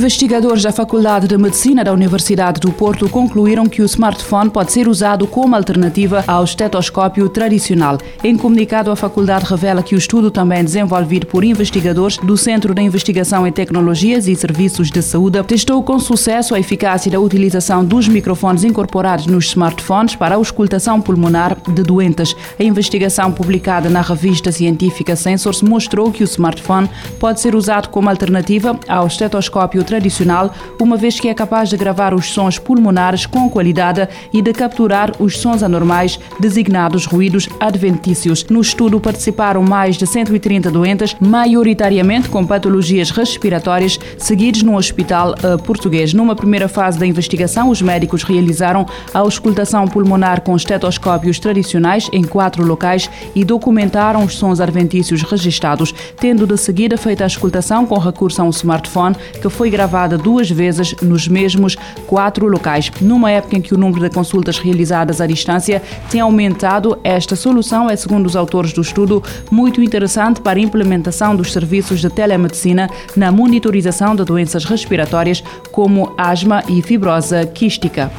Investigadores da Faculdade de Medicina da Universidade do Porto concluíram que o smartphone pode ser usado como alternativa ao estetoscópio tradicional. Em comunicado, a faculdade revela que o estudo também desenvolvido por investigadores do Centro de Investigação em Tecnologias e Serviços de Saúde testou com sucesso a eficácia da utilização dos microfones incorporados nos smartphones para a auscultação pulmonar de doentes. A investigação publicada na revista científica Sensors mostrou que o smartphone pode ser usado como alternativa ao estetoscópio tradicional, uma vez que é capaz de gravar os sons pulmonares com qualidade e de capturar os sons anormais, designados ruídos adventícios. No estudo participaram mais de 130 doentes, maioritariamente com patologias respiratórias, seguidos no hospital uh, português. Numa primeira fase da investigação, os médicos realizaram a auscultação pulmonar com estetoscópios tradicionais em quatro locais e documentaram os sons adventícios registados, tendo de seguida feita a auscultação com recurso a um smartphone que foi gravada duas vezes nos mesmos quatro locais. Numa época em que o número de consultas realizadas à distância tem aumentado, esta solução é, segundo os autores do estudo, muito interessante para a implementação dos serviços de telemedicina na monitorização de doenças respiratórias como asma e fibrose quística.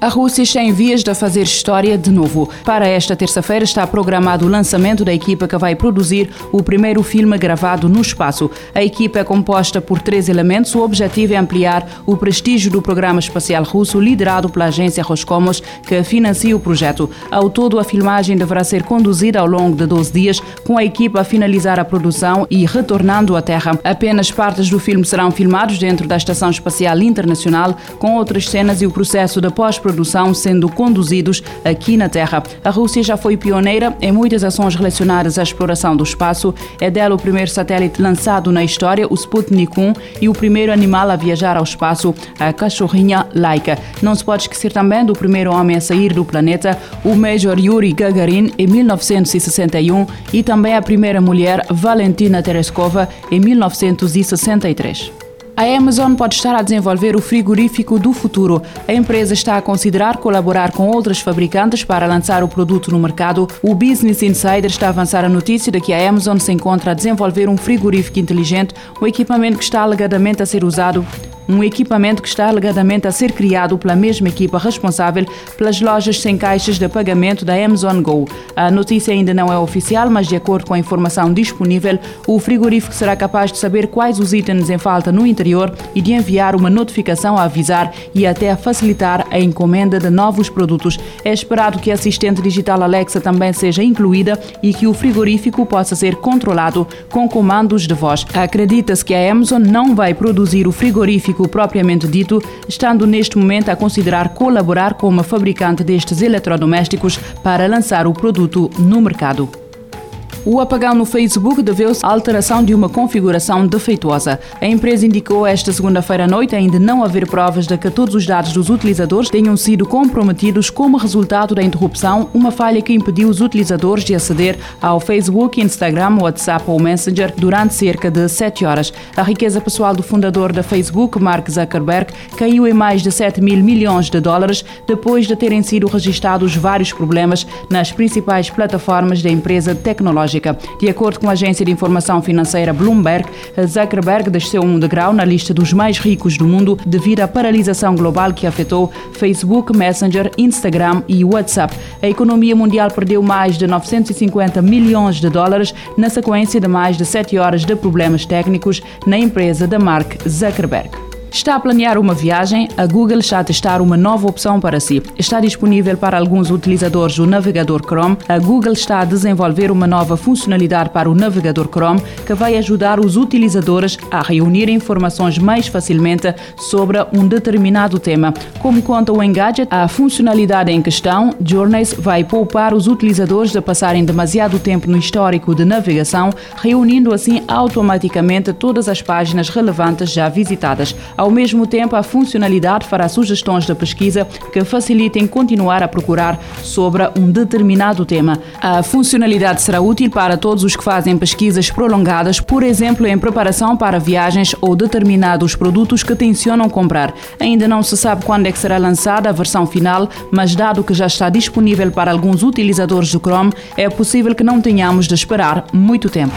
A Rússia está em vias de fazer história de novo. Para esta terça-feira está programado o lançamento da equipa que vai produzir o primeiro filme gravado no espaço. A equipa é composta por três elementos. O objetivo é ampliar o prestígio do programa espacial russo liderado pela agência Roscosmos, que financia o projeto. Ao todo, a filmagem deverá ser conduzida ao longo de 12 dias, com a equipa a finalizar a produção e retornando à Terra. Apenas partes do filme serão filmados dentro da Estação Espacial Internacional, com outras cenas e o processo de pós-produção produção sendo conduzidos aqui na Terra. A Rússia já foi pioneira em muitas ações relacionadas à exploração do espaço. É dela o primeiro satélite lançado na história, o Sputnik 1, e o primeiro animal a viajar ao espaço, a cachorrinha Laika. Não se pode esquecer também do primeiro homem a sair do planeta, o Major Yuri Gagarin, em 1961, e também a primeira mulher, Valentina Tereskova, em 1963. A Amazon pode estar a desenvolver o frigorífico do futuro. A empresa está a considerar colaborar com outras fabricantes para lançar o produto no mercado. O Business Insider está a avançar a notícia de que a Amazon se encontra a desenvolver um frigorífico inteligente, um equipamento que está alegadamente a ser usado um equipamento que está alegadamente a ser criado pela mesma equipa responsável pelas lojas sem caixas de pagamento da Amazon Go. A notícia ainda não é oficial, mas de acordo com a informação disponível, o frigorífico será capaz de saber quais os itens em falta no interior e de enviar uma notificação a avisar e até a facilitar a encomenda de novos produtos. É esperado que a assistente digital Alexa também seja incluída e que o frigorífico possa ser controlado com comandos de voz. Acredita-se que a Amazon não vai produzir o frigorífico propriamente dito, estando neste momento a considerar colaborar com uma fabricante destes eletrodomésticos para lançar o produto no mercado. O apagão no Facebook deveu-se à alteração de uma configuração defeituosa. A empresa indicou esta segunda-feira à noite ainda não haver provas de que todos os dados dos utilizadores tenham sido comprometidos como resultado da interrupção, uma falha que impediu os utilizadores de aceder ao Facebook, Instagram, WhatsApp ou Messenger durante cerca de 7 horas. A riqueza pessoal do fundador da Facebook, Mark Zuckerberg, caiu em mais de 7 mil milhões de dólares depois de terem sido registrados vários problemas nas principais plataformas da empresa tecnológica. De acordo com a agência de informação financeira Bloomberg, Zuckerberg desceu um degrau na lista dos mais ricos do mundo devido à paralisação global que afetou Facebook, Messenger, Instagram e WhatsApp. A economia mundial perdeu mais de 950 milhões de dólares na sequência de mais de sete horas de problemas técnicos na empresa da Mark Zuckerberg. Está a planear uma viagem? A Google está a testar uma nova opção para si. Está disponível para alguns utilizadores do navegador Chrome. A Google está a desenvolver uma nova funcionalidade para o navegador Chrome que vai ajudar os utilizadores a reunir informações mais facilmente sobre um determinado tema. Como conta o Engadget, a funcionalidade em questão, Journeys, vai poupar os utilizadores de passarem demasiado tempo no histórico de navegação, reunindo assim automaticamente todas as páginas relevantes já visitadas. Ao mesmo tempo, a funcionalidade fará sugestões de pesquisa que facilitem continuar a procurar sobre um determinado tema. A funcionalidade será útil para todos os que fazem pesquisas prolongadas, por exemplo, em preparação para viagens ou determinados produtos que tencionam comprar. Ainda não se sabe quando é que será lançada a versão final, mas dado que já está disponível para alguns utilizadores do Chrome, é possível que não tenhamos de esperar muito tempo.